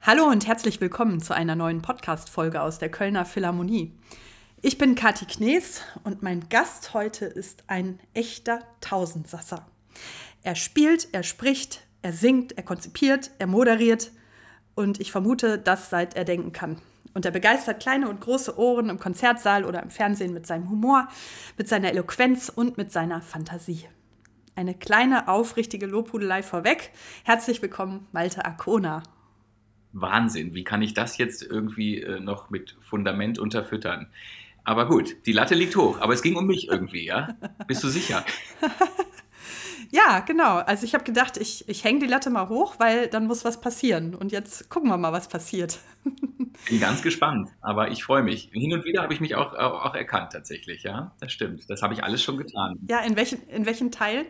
Hallo und herzlich willkommen zu einer neuen Podcast-Folge aus der Kölner Philharmonie. Ich bin Kathi Knees und mein Gast heute ist ein echter Tausendsasser. Er spielt, er spricht, er singt, er konzipiert, er moderiert und ich vermute, das seit er denken kann. Und er begeistert kleine und große Ohren im Konzertsaal oder im Fernsehen mit seinem Humor, mit seiner Eloquenz und mit seiner Fantasie. Eine kleine, aufrichtige Lobhudelei vorweg. Herzlich willkommen, Malte Akona. Wahnsinn, wie kann ich das jetzt irgendwie äh, noch mit Fundament unterfüttern? Aber gut, die Latte liegt hoch, aber es ging um mich irgendwie, ja? Bist du sicher? Ja, genau. Also ich habe gedacht, ich, ich hänge die Latte mal hoch, weil dann muss was passieren. Und jetzt gucken wir mal, was passiert. Bin ganz gespannt, aber ich freue mich. Hin und wieder habe ich mich auch, auch, erkannt tatsächlich, ja. Das stimmt. Das habe ich alles schon getan. Ja, in welchen, in welchen Teil?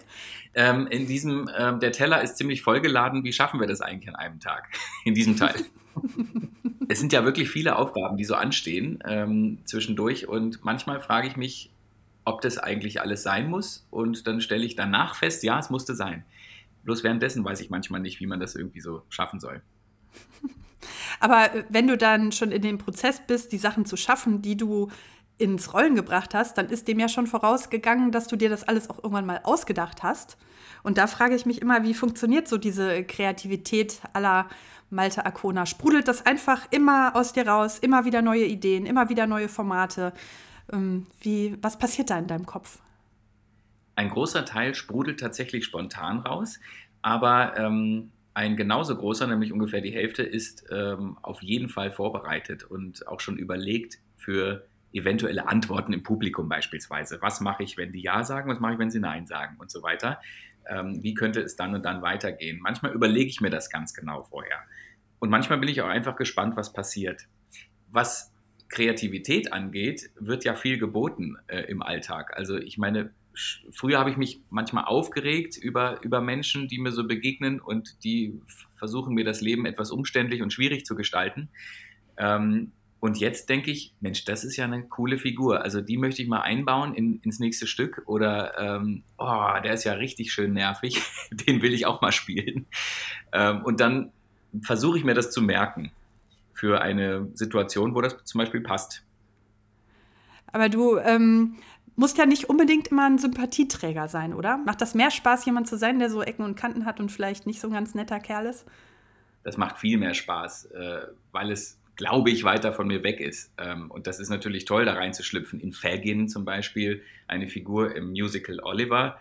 Ähm, in diesem, ähm, der Teller ist ziemlich vollgeladen. Wie schaffen wir das eigentlich an einem Tag? In diesem Teil. es sind ja wirklich viele Aufgaben, die so anstehen ähm, zwischendurch. Und manchmal frage ich mich, ob das eigentlich alles sein muss. Und dann stelle ich danach fest, ja, es musste sein. Bloß währenddessen weiß ich manchmal nicht, wie man das irgendwie so schaffen soll. Aber äh, wenn du dann schon in dem Prozess bist, die Sachen zu schaffen, die du ins Rollen gebracht hast, dann ist dem ja schon vorausgegangen, dass du dir das alles auch irgendwann mal ausgedacht hast. Und da frage ich mich immer, wie funktioniert so diese Kreativität aller Malte Akona? Sprudelt das einfach immer aus dir raus, immer wieder neue Ideen, immer wieder neue Formate? Ähm, wie, was passiert da in deinem Kopf? Ein großer Teil sprudelt tatsächlich spontan raus, aber ähm, ein genauso großer, nämlich ungefähr die Hälfte, ist ähm, auf jeden Fall vorbereitet und auch schon überlegt für eventuelle Antworten im Publikum beispielsweise. Was mache ich, wenn die Ja sagen, was mache ich, wenn sie Nein sagen und so weiter. Ähm, wie könnte es dann und dann weitergehen? Manchmal überlege ich mir das ganz genau vorher. Und manchmal bin ich auch einfach gespannt, was passiert. Was Kreativität angeht, wird ja viel geboten äh, im Alltag. Also ich meine, früher habe ich mich manchmal aufgeregt über, über Menschen, die mir so begegnen und die versuchen mir das Leben etwas umständlich und schwierig zu gestalten. Ähm, und jetzt denke ich, Mensch, das ist ja eine coole Figur. Also die möchte ich mal einbauen in, ins nächste Stück. Oder, ähm, oh, der ist ja richtig schön nervig. Den will ich auch mal spielen. Ähm, und dann versuche ich mir das zu merken für eine Situation, wo das zum Beispiel passt. Aber du ähm, musst ja nicht unbedingt immer ein Sympathieträger sein, oder? Macht das mehr Spaß, jemand zu sein, der so Ecken und Kanten hat und vielleicht nicht so ein ganz netter Kerl ist? Das macht viel mehr Spaß, äh, weil es, glaube ich, weiter von mir weg ist. Ähm, und das ist natürlich toll, da reinzuschlüpfen. In Fagin zum Beispiel, eine Figur im Musical Oliver.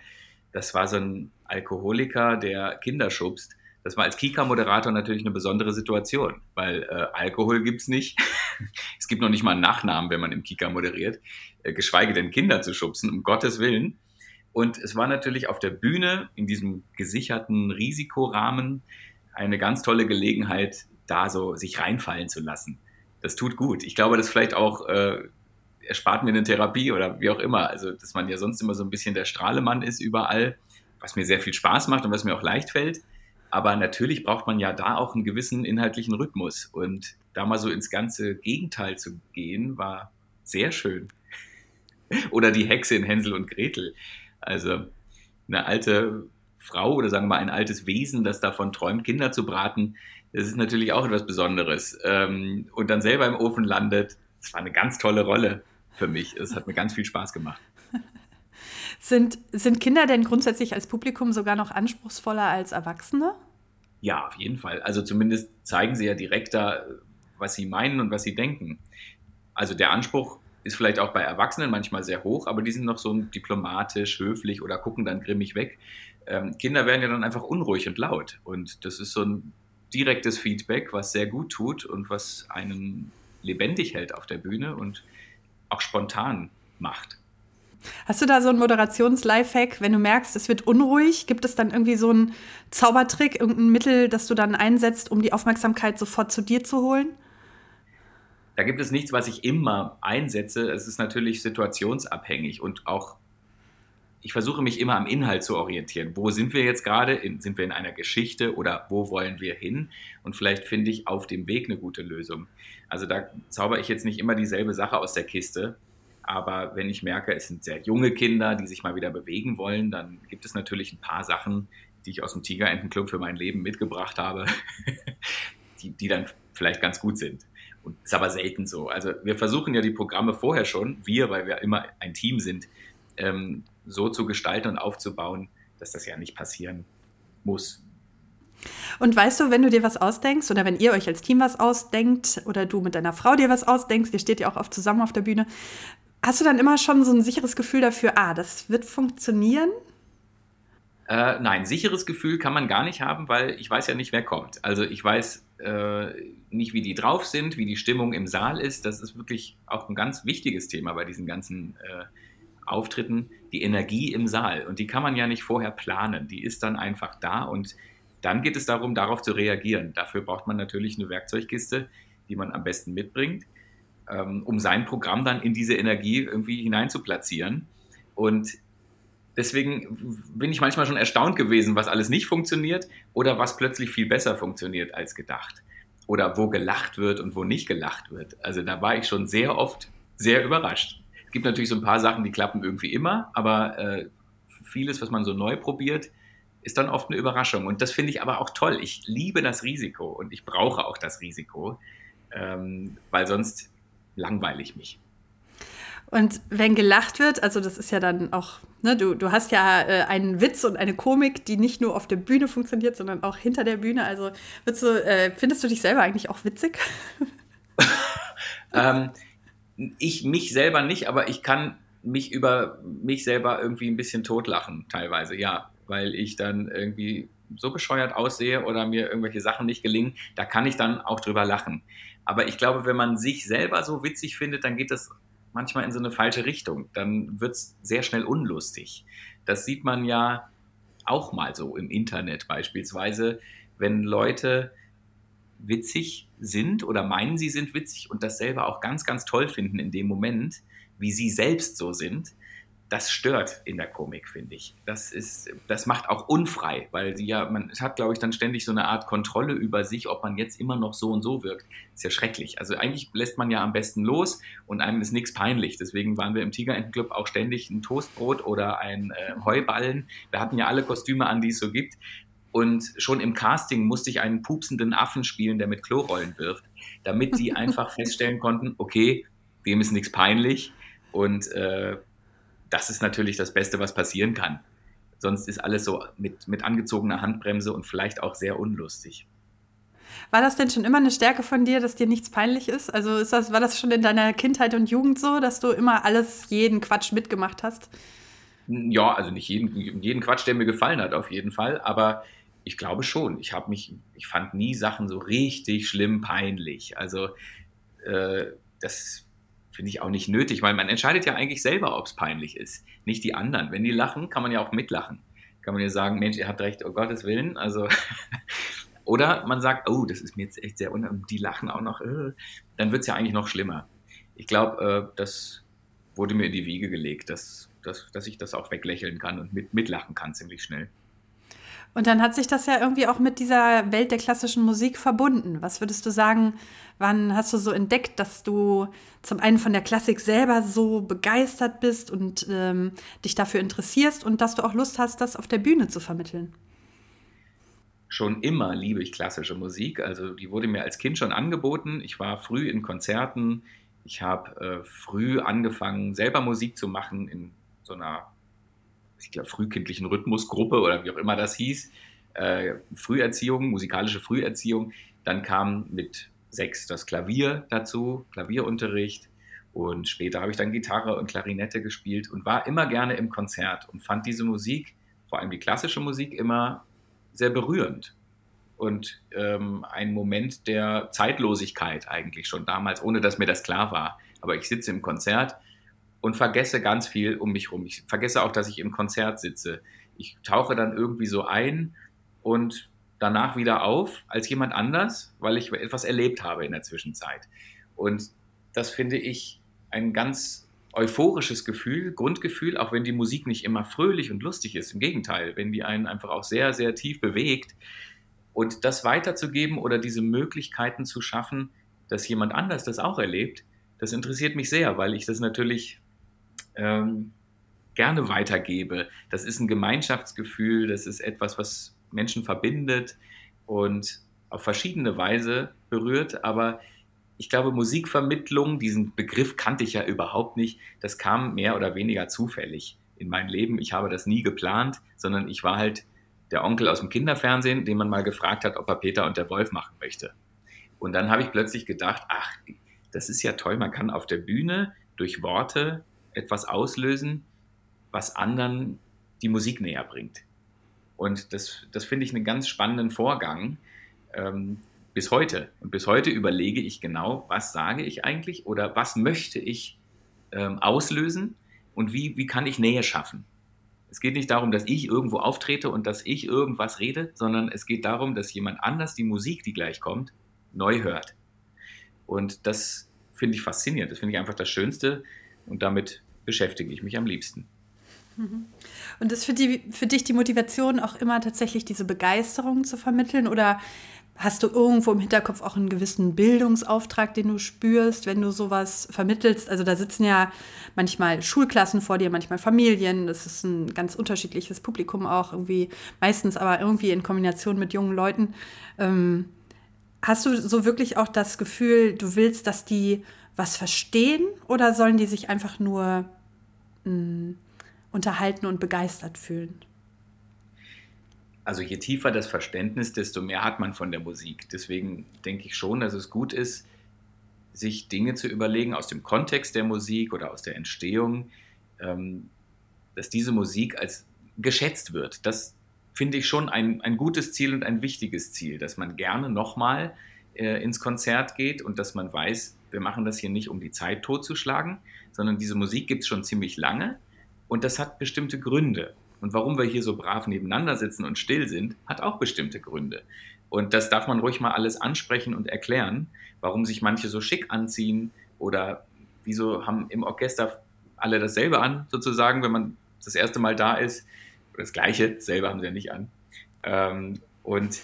Das war so ein Alkoholiker, der Kinder schubst das war als Kika-Moderator natürlich eine besondere Situation, weil äh, Alkohol gibt es nicht. es gibt noch nicht mal einen Nachnamen, wenn man im Kika moderiert, äh, geschweige denn Kinder zu schubsen, um Gottes Willen. Und es war natürlich auf der Bühne in diesem gesicherten Risikorahmen eine ganz tolle Gelegenheit, da so sich reinfallen zu lassen. Das tut gut. Ich glaube, das vielleicht auch äh, erspart mir eine Therapie oder wie auch immer. Also, dass man ja sonst immer so ein bisschen der Strahlemann ist überall, was mir sehr viel Spaß macht und was mir auch leicht fällt. Aber natürlich braucht man ja da auch einen gewissen inhaltlichen Rhythmus. Und da mal so ins ganze Gegenteil zu gehen, war sehr schön. oder die Hexe in Hänsel und Gretel. Also eine alte Frau oder sagen wir mal ein altes Wesen, das davon träumt, Kinder zu braten, das ist natürlich auch etwas Besonderes. Ähm, und dann selber im Ofen landet, das war eine ganz tolle Rolle für mich. Es hat mir ganz viel Spaß gemacht. Sind, sind Kinder denn grundsätzlich als Publikum sogar noch anspruchsvoller als Erwachsene? Ja, auf jeden Fall. Also zumindest zeigen sie ja direkter, was sie meinen und was sie denken. Also der Anspruch ist vielleicht auch bei Erwachsenen manchmal sehr hoch, aber die sind noch so diplomatisch, höflich oder gucken dann grimmig weg. Ähm, Kinder werden ja dann einfach unruhig und laut. Und das ist so ein direktes Feedback, was sehr gut tut und was einen lebendig hält auf der Bühne und auch spontan macht. Hast du da so einen Moderations-Lifehack, wenn du merkst, es wird unruhig? Gibt es dann irgendwie so einen Zaubertrick, irgendein Mittel, das du dann einsetzt, um die Aufmerksamkeit sofort zu dir zu holen? Da gibt es nichts, was ich immer einsetze. Es ist natürlich situationsabhängig und auch, ich versuche mich immer am Inhalt zu orientieren. Wo sind wir jetzt gerade? sind wir in einer Geschichte oder wo wollen wir hin? Und vielleicht finde ich auf dem Weg eine gute Lösung. Also da zauber ich jetzt nicht immer dieselbe Sache aus der Kiste, Aber wenn ich merke, es sind sehr junge Kinder, die sich mal wieder bewegen wollen, dann gibt es natürlich ein paar Sachen, die ich aus dem Tigerentenclub für mein Leben mitgebracht habe, die, die dann vielleicht ganz gut sind. Und ist aber selten so. Also wir versuchen ja die Programme vorher schon, wir, weil wir immer ein Team sind, ähm, so zu gestalten und aufzubauen, dass das ja nicht passieren muss. Und weißt du, wenn du dir was ausdenkst oder wenn ihr euch als Team was ausdenkt oder du mit deiner Frau dir was ausdenkst, ihr steht ja auch oft zusammen auf der Bühne, hast du dann immer schon so ein sicheres Gefühl dafür, ah, das wird funktionieren? Äh, nein, sicheres Gefühl kann man gar nicht haben, weil ich weiß ja nicht, wer kommt. Also ich weiß äh, nicht, wie die drauf sind, wie die Stimmung im Saal ist. Das ist wirklich auch ein ganz wichtiges Thema bei diesen ganzen äh, Auftritten. Die Energie im Saal. Und die kann man ja nicht vorher planen. Die ist dann einfach da und dann geht es darum, darauf zu reagieren. Dafür braucht man natürlich eine Werkzeugkiste, die man am besten mitbringt, ähm, um sein Programm dann in diese Energie irgendwie hinein zu platzieren. Und deswegen bin ich manchmal schon erstaunt gewesen, was alles nicht funktioniert oder was plötzlich viel besser funktioniert als gedacht. Oder wo gelacht wird und wo nicht gelacht wird. Also da war ich schon sehr oft sehr überrascht. Es gibt natürlich so ein paar Sachen, die klappen irgendwie immer, aber äh, vieles, was man so neu probiert, ist dann oft eine Überraschung. Und das finde ich aber auch toll. Ich liebe das Risiko und ich brauche auch das Risiko, ähm, weil sonst langweile ich mich. Und wenn gelacht wird, also das ist ja dann auch, ne, du, du hast ja äh, einen Witz und eine Komik, die nicht nur auf der Bühne funktioniert, sondern auch hinter der Bühne. Also du, äh, findest du dich selber eigentlich auch witzig? ähm, ich mich selber nicht, aber ich kann mich über mich selber irgendwie ein bisschen totlachen, teilweise, ja weil ich dann irgendwie so bescheuert aussehe oder mir irgendwelche Sachen nicht gelingen, da kann ich dann auch drüber lachen. Aber ich glaube, wenn man sich selber so witzig findet, dann geht das manchmal in so eine falsche Richtung. Dann wird es sehr schnell unlustig. Das sieht man ja auch mal so im Internet beispielsweise, wenn Leute witzig sind oder meinen, sie sind witzig und das selber auch ganz, ganz toll finden in dem Moment, wie sie selbst so sind, das stört in der Komik, finde ich. Das ist, das macht auch unfrei, weil sie ja, man hat, glaube ich, dann ständig so eine Art Kontrolle über sich, ob man jetzt immer noch so und so wirkt. Ist ja schrecklich. Also eigentlich lässt man ja am besten los und einem ist nichts peinlich. Deswegen waren wir im Tigerentenclub auch ständig ein Toastbrot oder ein äh, Heuballen. Wir hatten ja alle Kostüme an, die es so gibt. Und schon im Casting musste ich einen pupsenden Affen spielen, der mit Klorollen wirft, damit die einfach feststellen konnten, okay, dem ist nichts peinlich. Und äh, das ist natürlich das Beste, was passieren kann. Sonst ist alles so mit, mit angezogener Handbremse und vielleicht auch sehr unlustig. War das denn schon immer eine Stärke von dir, dass dir nichts peinlich ist? Also ist das, war das schon in deiner Kindheit und Jugend so, dass du immer alles, jeden Quatsch mitgemacht hast? Ja, also nicht jeden, jeden Quatsch, der mir gefallen hat, auf jeden Fall. Aber ich glaube schon. Ich habe mich, ich fand nie Sachen so richtig schlimm peinlich. Also äh, das finde ich auch nicht nötig, weil man entscheidet ja eigentlich selber, ob es peinlich ist, nicht die anderen. Wenn die lachen, kann man ja auch mitlachen. Kann man ja sagen, Mensch, ihr habt recht, oh Gottes Willen. Also, oder man sagt, oh, das ist mir jetzt echt sehr unangenehm, die lachen auch noch, äh, dann wird es ja eigentlich noch schlimmer. Ich glaube, äh, das wurde mir in die Wiege gelegt, dass, dass, dass ich das auch weglächeln kann und mit, mitlachen kann ziemlich schnell. Und dann hat sich das ja irgendwie auch mit dieser Welt der klassischen Musik verbunden. Was würdest du sagen, wann hast du so entdeckt, dass du zum einen von der Klassik selber so begeistert bist und ähm, dich dafür interessierst und dass du auch Lust hast, das auf der Bühne zu vermitteln? Schon immer liebe ich klassische Musik. Also die wurde mir als Kind schon angeboten. Ich war früh in Konzerten. Ich habe äh, früh angefangen, selber Musik zu machen in so einer ich glaube, frühkindlichen Rhythmusgruppe oder wie auch immer das hieß, äh, Früherziehung, musikalische Früherziehung. Dann kam mit sechs das Klavier dazu, Klavierunterricht. Und später habe ich dann Gitarre und Klarinette gespielt und war immer gerne im Konzert und fand diese Musik, vor allem die klassische Musik, immer sehr berührend. Und ähm, ein Moment der Zeitlosigkeit eigentlich schon damals, ohne dass mir das klar war. Aber ich sitze im Konzert und vergesse ganz viel um mich rum. Ich vergesse auch, dass ich im Konzert sitze. Ich tauche dann irgendwie so ein und danach wieder auf als jemand anders, weil ich etwas erlebt habe in der Zwischenzeit. Und das finde ich ein ganz euphorisches Gefühl, Grundgefühl, auch wenn die Musik nicht immer fröhlich und lustig ist. Im Gegenteil, wenn die einen einfach auch sehr, sehr tief bewegt. Und das weiterzugeben oder diese Möglichkeiten zu schaffen, dass jemand anders das auch erlebt, das interessiert mich sehr, weil ich das natürlich ähm, gerne weitergebe. Das ist ein Gemeinschaftsgefühl, das ist etwas, was Menschen verbindet und auf verschiedene Weise berührt, aber ich glaube, Musikvermittlung, diesen Begriff kannte ich ja überhaupt nicht. Das kam mehr oder weniger zufällig in mein Leben. Ich habe das nie geplant, sondern ich war halt der Onkel aus dem Kinderfernsehen, den man mal gefragt hat, ob er Peter und der Wolf machen möchte. Und dann habe ich plötzlich gedacht, ach, das ist ja toll, man kann auf der Bühne durch Worte etwas auslösen, was anderen die Musik näher bringt. Und das, das finde ich einen ganz spannenden Vorgang ähm, bis heute. Und bis heute überlege ich genau, was sage ich eigentlich oder was möchte ich ähm, auslösen und wie, wie kann ich Nähe schaffen. Es geht nicht darum, dass ich irgendwo auftrete und dass ich irgendwas rede, sondern es geht darum, dass jemand anders die Musik, die gleich kommt, neu hört. Und das finde ich faszinierend. Das finde ich einfach das Schönste und damit beschäftige ich mich am liebsten. Mhm. Und ist für, die, für dich die Motivation auch immer tatsächlich diese Begeisterung zu vermitteln oder hast du irgendwo im Hinterkopf auch einen gewissen Bildungsauftrag, den du spürst, wenn du sowas vermittelst? Also da sitzen ja manchmal Schulklassen vor dir, manchmal Familien. Das ist ein ganz unterschiedliches Publikum auch irgendwie, meistens aber irgendwie in Kombination mit jungen Leuten. Ähm, hast du so wirklich auch das Gefühl, du willst, dass die was verstehen oder sollen die sich einfach nur mh, unterhalten und begeistert fühlen? Also je tiefer das Verständnis, desto mehr hat man von der Musik. Deswegen denke ich schon, dass es gut ist, sich Dinge zu überlegen aus dem Kontext der Musik oder aus der Entstehung, ähm, dass diese Musik als geschätzt wird. Das finde ich schon ein, ein gutes Ziel und ein wichtiges Ziel, dass man gerne nochmal äh, ins Konzert geht und dass man weiß, wir machen das hier nicht, um die Zeit totzuschlagen, sondern diese Musik gibt es schon ziemlich lange und das hat bestimmte Gründe. Und warum wir hier so brav nebeneinander sitzen und still sind, hat auch bestimmte Gründe. Und das darf man ruhig mal alles ansprechen und erklären, warum sich manche so schick anziehen oder wieso haben im Orchester alle dasselbe an, sozusagen, wenn man das erste Mal da ist. Das Gleiche, selber haben sie ja nicht an. Ähm, und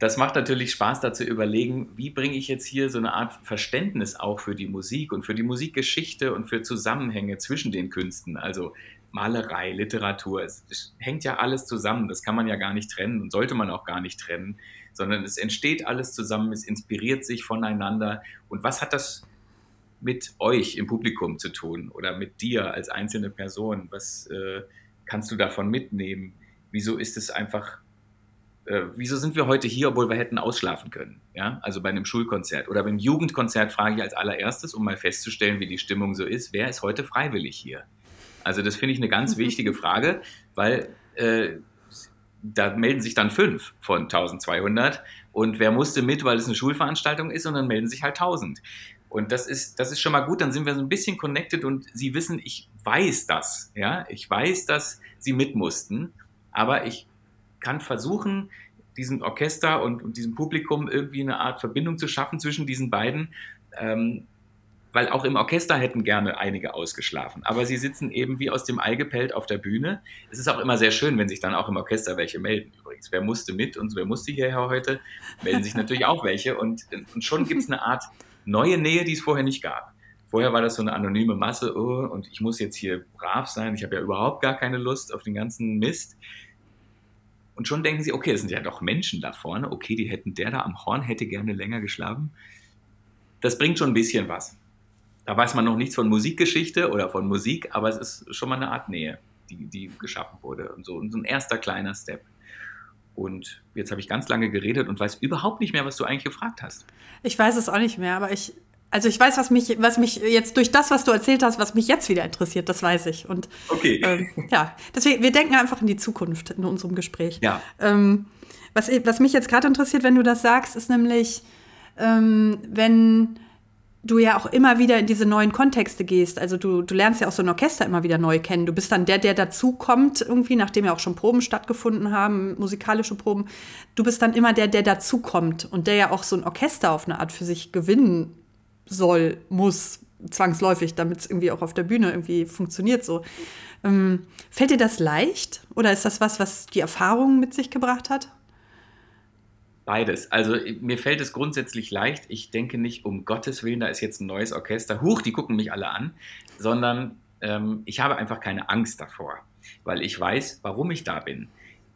das macht natürlich Spaß, da zu überlegen, wie bringe ich jetzt hier so eine Art Verständnis auch für die Musik und für die Musikgeschichte und für Zusammenhänge zwischen den Künsten. Also Malerei, Literatur, es, hängt ja alles zusammen. Das kann man ja gar nicht trennen und sollte man auch gar nicht trennen, sondern es entsteht alles zusammen, es inspiriert sich voneinander. Und was hat das mit euch im Publikum zu tun oder mit dir als einzelne Person? Was äh, kannst du davon mitnehmen? Wieso ist es einfach äh, wieso sind wir heute hier, obwohl wir hätten ausschlafen können? Ja, also bei einem Schulkonzert oder beim Jugendkonzert frage ich als allererstes, um mal festzustellen, wie die Stimmung so ist, wer ist heute freiwillig hier? Also das finde ich eine ganz wichtige Frage, weil äh, da melden sich dann fünf von 1200 und wer musste mit, weil es eine Schulveranstaltung ist und dann melden sich halt 1000. Und das ist, das ist schon mal gut, dann sind wir so ein bisschen connected und sie wissen, ich weiß das, ja, ich weiß, dass sie mit mussten, aber ich kann versuchen, diesem Orchester und, und, diesem Publikum irgendwie eine Art Verbindung zu schaffen zwischen diesen beiden. Ähm, weil auch im Orchester hätten gerne einige ausgeschlafen. Aber sie sitzen eben wie aus dem Ei gepellt auf der Bühne. Es ist auch immer sehr schön, wenn sich dann auch im Orchester welche melden. Übrigens, wer musste mit und wer musste hierher heute, melden sich natürlich auch welche. Und, und schon gibt es eine Art neue Nähe, die es vorher nicht gab. Vorher war das so eine anonyme Masse, oh, und ich muss jetzt hier brav sein, ich habe ja überhaupt gar keine Lust auf den ganzen Mist. Und schon denken sie, okay, das sind ja doch Menschen da vorne. Okay, die hätten, der da am Horn hätte gerne länger geschlafen. Das bringt schon ein bisschen was. Da weiß man noch nichts von Musikgeschichte oder von Musik, aber es ist schon mal eine Art Nähe, die, die geschaffen wurde. Und so, und so ein erster kleiner Step. Und jetzt habe ich ganz lange geredet und weiß überhaupt nicht mehr, was du eigentlich gefragt hast. Ich weiß es auch nicht mehr, aber ich, also ich weiß, was mich, was mich jetzt durch das, was du erzählt hast, was mich jetzt wieder interessiert, das weiß ich. Und okay. Ähm, ja, deswegen, wir denken einfach in die Zukunft in unserem Gespräch. Ja. Ähm, was, was mich jetzt gerade interessiert, wenn du das sagst, ist nämlich, ähm, wenn du ja auch immer wieder in diese neuen Kontexte gehst. Also du, du lernst ja auch so ein Orchester immer wieder neu kennen. Du bist dann der, der dazukommt irgendwie, nachdem ja auch schon Proben stattgefunden haben, musikalische Proben. Du bist dann immer der, der dazukommt und der ja auch so ein Orchester auf eine Art für sich gewinnen soll, muss, zwangsläufig, damit es irgendwie auch auf der Bühne irgendwie funktioniert so. Ähm, fällt dir das leicht oder ist das was, was die Erfahrung mit sich gebracht hat? Beides. Also mir fällt es grundsätzlich leicht. Ich denke nicht, um Gottes Willen, da ist jetzt ein neues Orchester. Huch, die gucken mich alle an. Sondern ähm, ich habe einfach keine Angst davor, weil ich weiß, warum ich da bin.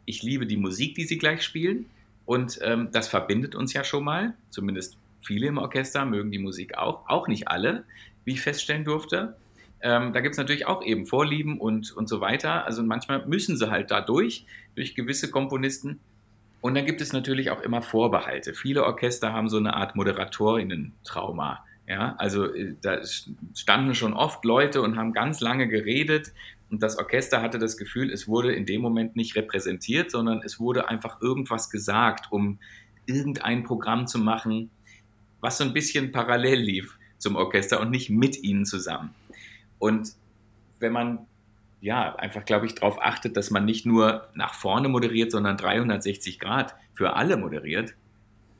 Ich liebe die Musik, die sie gleich spielen und ähm, das verbindet uns ja schon mal, zumindest viele im Orchester mögen die Musik auch, auch nicht alle, wie ich feststellen durfte. Ähm, da gibt es natürlich auch eben Vorlieben und, und so weiter. Also manchmal müssen sie halt da durch, durch gewisse Komponisten. Und dann gibt es natürlich auch immer Vorbehalte. Viele Orchester haben so eine Art Moderatorinnen-Trauma. Ja, also äh, da standen schon oft Leute und haben ganz lange geredet und das Orchester hatte das Gefühl, es wurde in dem Moment nicht repräsentiert, sondern es wurde einfach irgendwas gesagt, um irgendein Programm zu machen, was so ein bisschen parallel lief zum Orchester und nicht mit ihnen zusammen. Und wenn man ja einfach, glaube ich, darauf achtet, dass man nicht nur nach vorne moderiert, sondern 360 Grad für alle moderiert,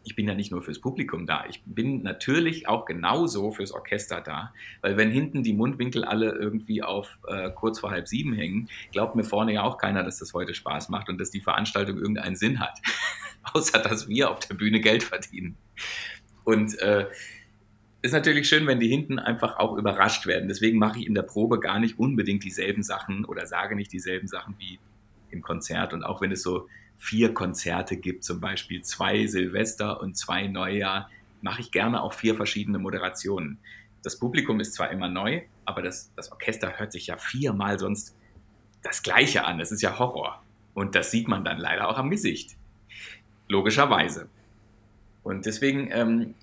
ich bin ja nicht nur fürs Publikum da, ich bin natürlich auch genauso fürs Orchester da, weil wenn hinten die Mundwinkel alle irgendwie auf äh, kurz vor halb sieben hängen, glaubt mir vorne ja auch keiner, dass das heute Spaß macht und dass die Veranstaltung irgendeinen Sinn hat, außer dass wir auf der Bühne Geld verdienen. Und äh, ist natürlich schön, wenn die hinten einfach auch überrascht werden. Deswegen mache ich in der Probe gar nicht unbedingt dieselben Sachen oder sage nicht dieselben Sachen wie im Konzert. Und auch wenn es so vier Konzerte gibt, zum Beispiel zwei Silvester und zwei Neujahr, mache ich gerne auch vier verschiedene Moderationen. Das Publikum ist zwar immer neu, aber das, das Orchester hört sich ja viermal sonst das Gleiche an. Das ist ja Horror. Und das sieht man dann leider auch am Gesicht. Logischerweise. Und deswegen ähm,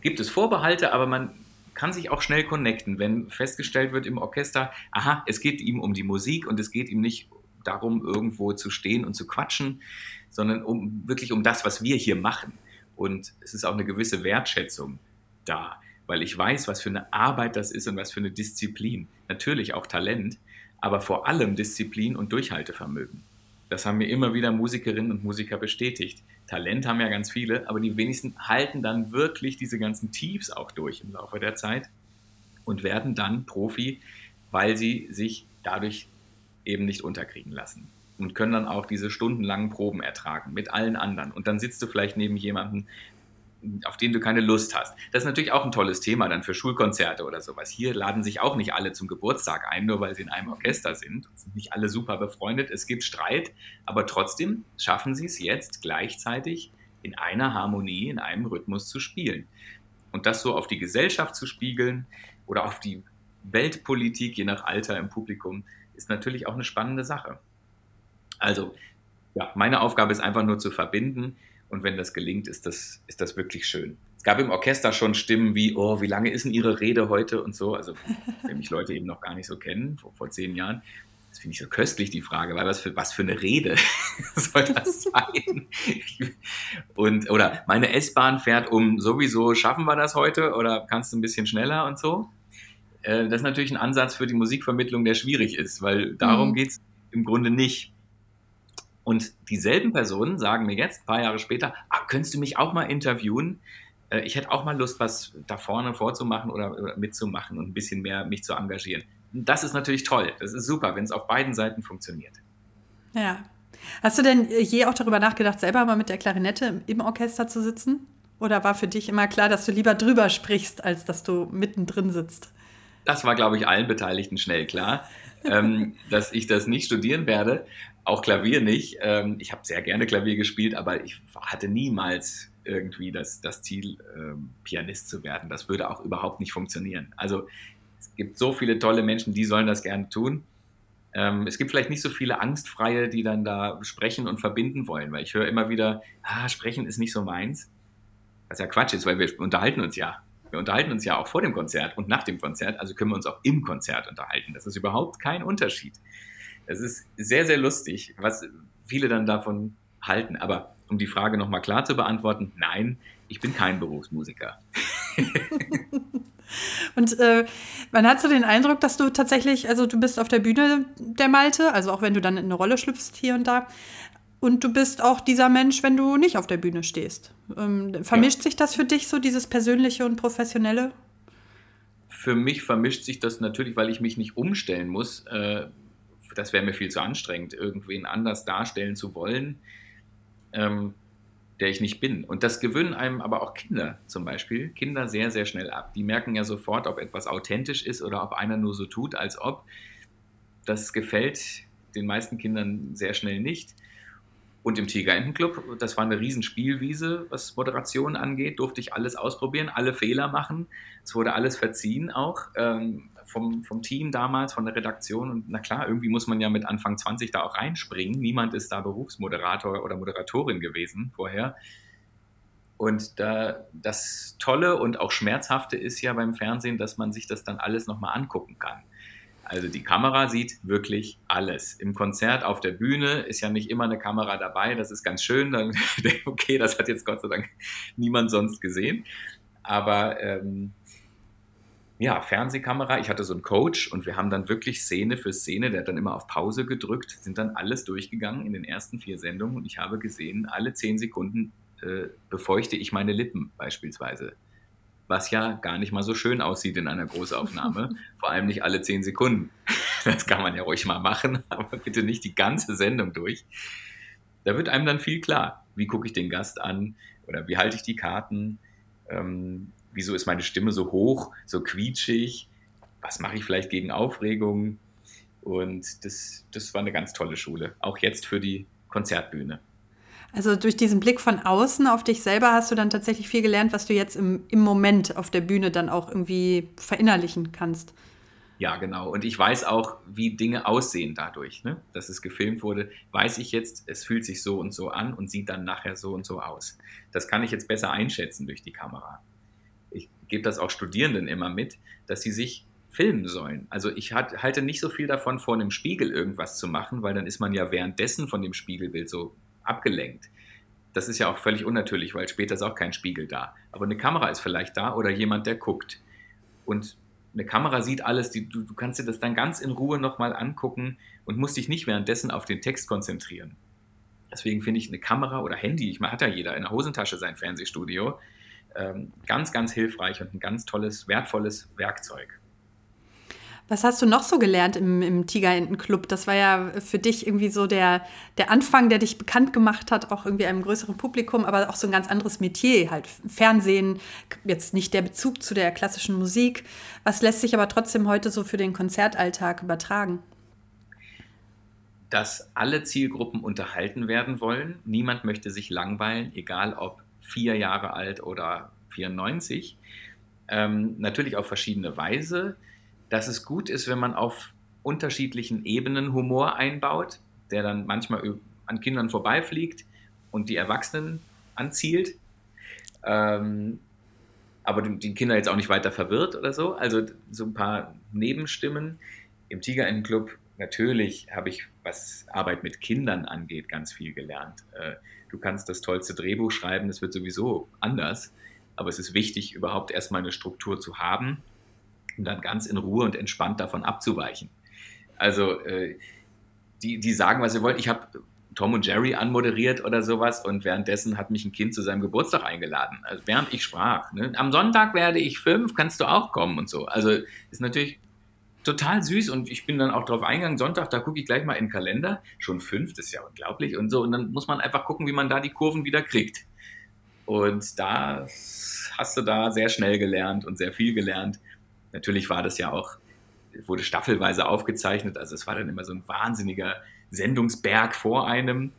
gibt es Vorbehalte, aber man kann sich auch schnell connecten, wenn festgestellt wird im Orchester, aha, es geht ihm um die Musik und es geht ihm nicht darum, irgendwo zu stehen und zu quatschen, sondern um wirklich um das, was wir hier machen. Und es ist auch eine gewisse Wertschätzung da, weil ich weiß, was für eine Arbeit das ist und was für eine Disziplin. Natürlich auch Talent, aber vor allem Disziplin und Durchhaltevermögen. Das haben mir immer wieder Musikerinnen und Musiker bestätigt. Talent haben ja ganz viele, aber die wenigsten halten dann wirklich diese ganzen Tiefs auch durch im Laufe der Zeit und werden dann Profi, weil sie sich dadurch eben nicht unterkriegen lassen und können dann auch diese stundenlangen Proben ertragen mit allen anderen. Und dann sitzt du vielleicht neben jemandem, auf den du keine Lust hast. Das ist natürlich auch ein tolles Thema dann für Schulkonzerte oder sowas. Hier laden sich auch nicht alle zum Geburtstag ein, nur weil sie in einem Orchester sind. Sind nicht alle super befreundet. Es gibt Streit, aber trotzdem schaffen sie es jetzt gleichzeitig in einer Harmonie, in einem Rhythmus zu spielen. Und das so auf die Gesellschaft zu spiegeln oder auf die Weltpolitik, je nach Alter im Publikum, ist natürlich auch eine spannende Sache. Also, ja, meine Aufgabe ist einfach nur zu verbinden und wenn das gelingt, ist das, ist das wirklich schön. Es gab im Orchester schon Stimmen wie, oh, wie lange ist denn Ihre Rede heute und so. Also, wenn mich Leute eben noch gar nicht so kennen, vor, vor zehn Jahren. Das finde ich so köstlich, die Frage, weil was für, was für eine Rede soll das sein? und, oder meine S-Bahn fährt um sowieso, schaffen wir das heute oder kannst du ein bisschen schneller und so? Äh, das ist natürlich ein Ansatz für die Musikvermittlung, der schwierig ist, weil darum mhm. geht es im Grunde nicht. Und dieselben Personen sagen mir jetzt, ein paar Jahre später, ah, könntest du mich auch mal interviewen? Äh, ich hätte auch mal Lust, was da vorne vorzumachen oder, oder mitzumachen und ein bisschen mehr mich zu engagieren. das ist natürlich toll. Das ist super, wenn es auf beiden Seiten funktioniert. Ja. Hast du denn je auch darüber nachgedacht, selber mal mit der Klarinette im Orchester zu sitzen? Oder war für dich immer klar, dass du lieber drüber sprichst, als dass du mittendrin sitzt? Das war, glaube ich, allen Beteiligten schnell klar, ähm, dass ich das nicht studieren werde. Auch Klavier nicht. Ähm, ich habe sehr gerne Klavier gespielt, aber ich hatte niemals irgendwie das, das Ziel, ähm, Pianist zu werden. Das würde auch überhaupt nicht funktionieren. Also es gibt so viele tolle Menschen, die sollen das gerne tun. Ähm, es gibt vielleicht nicht so viele Angstfreie, die dann da sprechen und verbinden wollen, weil ich höre immer wieder, ah, sprechen ist nicht so meins. Was ja Quatsch ist, weil wir unterhalten uns ja. Wir unterhalten uns ja auch vor dem Konzert und nach dem Konzert, also können wir uns auch im Konzert unterhalten. Das ist überhaupt kein Unterschied. Es ist sehr, sehr lustig, was viele dann davon halten. Aber um die Frage nochmal klar zu beantworten, nein, ich bin kein Berufsmusiker. Und äh, man hat so den Eindruck, dass du tatsächlich, also du bist auf der Bühne der Malte, also auch wenn du dann in eine Rolle schlüpfst hier und da, und du bist auch dieser Mensch, wenn du nicht auf der Bühne stehst. Ähm, vermischt ja. sich das für dich so, dieses Persönliche und Professionelle? Für mich vermischt sich das natürlich, weil ich mich nicht umstellen muss. Äh, das wäre mir viel zu anstrengend, irgendwen anders darstellen zu wollen. Ähm, der ich nicht bin. Und das gewöhnen einem aber auch Kinder zum Beispiel, Kinder sehr, sehr schnell ab. Die merken ja sofort, ob etwas authentisch ist oder ob einer nur so tut, als ob. Das gefällt den meisten Kindern sehr schnell nicht. Und im Tigerentenclub, das war eine Riesenspielwiese, was Moderation angeht, durfte ich alles ausprobieren, alle Fehler machen. Es wurde alles verziehen auch ähm, vom, vom Team damals, von der Redaktion. Und na klar, irgendwie muss man ja mit Anfang 20 da auch reinspringen. Niemand ist da Berufsmoderator oder Moderatorin gewesen vorher. Und da, das Tolle und auch Schmerzhafte ist ja beim Fernsehen, dass man sich das dann alles nochmal angucken kann. Also die Kamera sieht wirklich alles. Im Konzert auf der Bühne ist ja nicht immer eine Kamera dabei. Das ist ganz schön. Dann, okay, das hat jetzt Gott sei Dank niemand sonst gesehen. Aber ähm, ja, Fernsehkamera. Ich hatte so einen Coach und wir haben dann wirklich Szene für Szene, der hat dann immer auf Pause gedrückt, sind dann alles durchgegangen in den ersten vier Sendungen und ich habe gesehen, alle zehn Sekunden äh, befeuchte ich meine Lippen beispielsweise was ja gar nicht mal so schön aussieht in einer Großaufnahme, vor allem nicht alle zehn Sekunden. Das kann man ja ruhig mal machen, aber bitte nicht die ganze Sendung durch. Da wird einem dann viel klar, wie gucke ich den Gast an oder wie halte ich die Karten, ähm, wieso ist meine Stimme so hoch, so quietschig, was mache ich vielleicht gegen Aufregung. Und das, das war eine ganz tolle Schule, auch jetzt für die Konzertbühne. Also durch diesen Blick von außen auf dich selber hast du dann tatsächlich viel gelernt, was du jetzt im, im Moment auf der Bühne dann auch irgendwie verinnerlichen kannst. Ja, genau. Und ich weiß auch, wie Dinge aussehen dadurch, ne? dass es gefilmt wurde. Weiß ich jetzt, es fühlt sich so und so an und sieht dann nachher so und so aus. Das kann ich jetzt besser einschätzen durch die Kamera. Ich gebe das auch Studierenden immer mit, dass sie sich filmen sollen. Also ich halte nicht so viel davon, vor einem Spiegel irgendwas zu machen, weil dann ist man ja währenddessen von dem Spiegelbild so abgelenkt. Das ist ja auch völlig unnatürlich, weil später ist auch kein Spiegel da. Aber eine Kamera ist vielleicht da oder jemand, der guckt. Und eine Kamera sieht alles, die, du, du kannst dir das dann ganz in Ruhe nochmal angucken und musst dich nicht währenddessen auf den Text konzentrieren. Deswegen finde ich eine Kamera oder Handy, ich meine, hat ja jeder in der Hosentasche sein Fernsehstudio, ähm, ganz, ganz hilfreich und ein ganz tolles, wertvolles Werkzeug. Was hast du noch so gelernt im, im Tigerentenclub? Das war ja für dich irgendwie so der, der Anfang, der dich bekannt gemacht hat, auch irgendwie einem größeren Publikum, aber auch so ein ganz anderes Metier, halt Fernsehen, jetzt nicht der Bezug zu der klassischen Musik. Was lässt sich aber trotzdem heute so für den Konzertalltag übertragen? Dass alle Zielgruppen unterhalten werden wollen. Niemand möchte sich langweilen, egal ob vier Jahre alt oder 94. Ähm, natürlich auf verschiedene Weise dass es gut ist, wenn man auf unterschiedlichen Ebenen Humor einbaut, der dann manchmal an Kindern vorbeifliegt und die Erwachsenen anzielt. Ähm, aber die Kinder jetzt auch nicht weiter verwirrt oder so. Also so ein paar Nebenstimmen. Im Tigerentenclub natürlich habe ich, was Arbeit mit Kindern angeht, ganz viel gelernt. Äh, du kannst das tollste Drehbuch schreiben, das wird sowieso anders. Aber es ist wichtig, überhaupt erstmal eine Struktur zu haben und dann ganz in Ruhe und entspannt davon abzuweichen. Also äh, die, die sagen, was sie wollen. Ich habe Tom und Jerry anmoderiert oder sowas und währenddessen hat mich ein Kind zu seinem Geburtstag eingeladen, also während ich sprach. Ne? Am Sonntag werde ich fünf, kannst du auch kommen und so. Also ist natürlich total süß und ich bin dann auch drauf eingegangen, Sonntag, da gucke ich gleich mal in den Kalender, schon fünf, das ist ja unglaublich und so und dann muss man einfach gucken, wie man da die Kurven wieder kriegt. Und da hast du da sehr schnell gelernt und sehr viel gelernt Natürlich war das ja auch, wurde staffelweise aufgezeichnet, also es war dann immer so ein wahnsinniger Sendungsberg vor einem.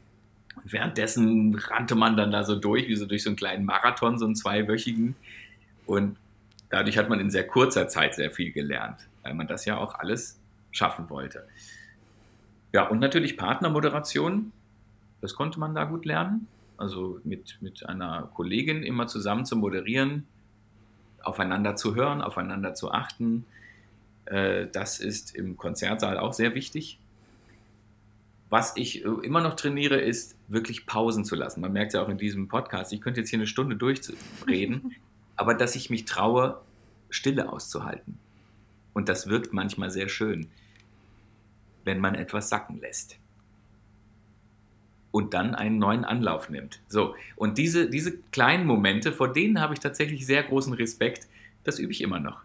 Und währenddessen rannte man dann da so durch, wie so durch so einen kleinen Marathon, so einen zweiwöchigen. Und dadurch hat man in sehr kurzer Zeit sehr viel gelernt, weil man das ja auch alles schaffen wollte. Ja, und natürlich Partnermoderation, das konnte man da gut lernen. Also mit, mit einer Kollegin immer zusammen zu moderieren, aufeinander zu hören, aufeinander zu achten. Äh, das ist im Konzertsaal auch sehr wichtig. Was ich äh, immer noch trainiere, ist wirklich Pausen zu lassen. Man merkt ja auch in diesem Podcast, ich könnte jetzt hier eine Stunde durchreden, aber dass ich mich traue, Stille auszuhalten. Und das wirkt manchmal sehr schön, wenn man etwas sacken lässt und dann einen neuen Anlauf nimmt. So, und diese, diese kleinen Momente, vor denen habe ich tatsächlich sehr großen Respekt. Das übe ich immer noch.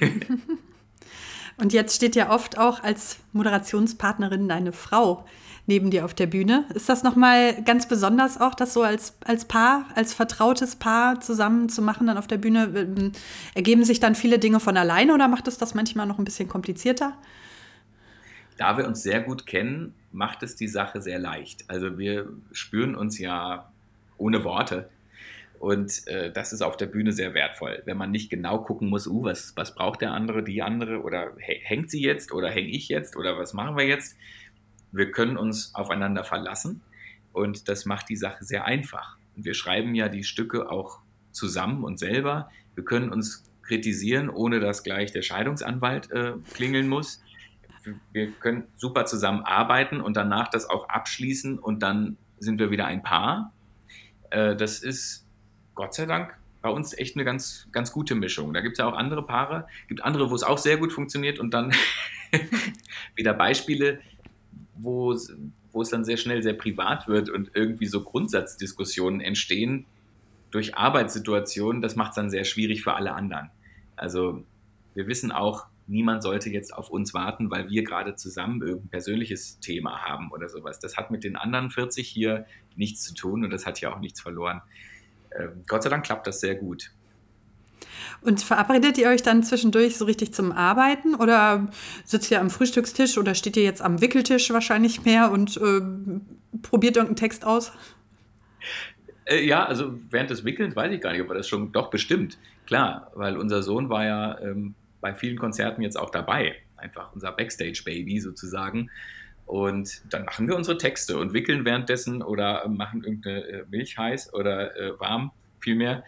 und jetzt steht ja oft auch als Moderationspartnerin deine Frau neben dir auf der Bühne. Ist das nochmal ganz besonders auch, das so als, als Paar, als vertrautes Paar zusammen zu machen dann auf der Bühne? Ähm, ergeben sich dann viele Dinge von alleine oder macht es das manchmal noch ein bisschen komplizierter? Da wir uns sehr gut kennen, macht es die Sache sehr leicht. Also wir spüren uns ja ohne Worte. Und äh, das ist auf der Bühne sehr wertvoll, wenn man nicht genau gucken muss, uh, was, was braucht der andere, die andere oder hängt sie jetzt oder hänge ich jetzt oder was machen wir jetzt. Wir können uns aufeinander verlassen und das macht die Sache sehr einfach. Wir schreiben ja die Stücke auch zusammen und selber. Wir können uns kritisieren, ohne dass gleich der Scheidungsanwalt äh, klingeln muss. Wir können super zusammen arbeiten und danach das auch abschließen und dann sind wir wieder ein Paar. Äh, das ist Gott sei Dank bei uns echt eine ganz, ganz gute Mischung. Da gibt es ja auch andere Paare, gibt andere, wo es auch sehr gut funktioniert und dann wieder Beispiele, wo, wo es dann sehr schnell sehr privat wird und irgendwie so Grundsatzdiskussionen entstehen durch Arbeitssituationen. Das macht es dann sehr schwierig für alle anderen. Also wir wissen auch, niemand sollte jetzt auf uns warten, weil wir gerade zusammen irgendein persönliches Thema haben oder sowas. Das hat mit den anderen 40 hier nichts zu tun und das hat hier auch nichts verloren. Ähm, Gott sei Dank klappt das sehr gut. Und verabredet ihr euch dann zwischendurch so richtig zum Arbeiten oder sitzt ihr am Frühstückstisch oder steht ihr jetzt am Wickeltisch wahrscheinlich mehr und äh, probiert irgendeinen Text aus? Äh, ja, also während des Wickelns weiß ich gar nicht, ob wir das schon doch bestimmt. Klar, weil unser Sohn war ja ähm, bei vielen Konzerten jetzt auch dabei. Einfach unser Backstage-Baby sozusagen. Und dann machen wir unsere Texte und wickeln währenddessen oder machen irgendeine äh, Milch heiß oder äh, warm vielmehr.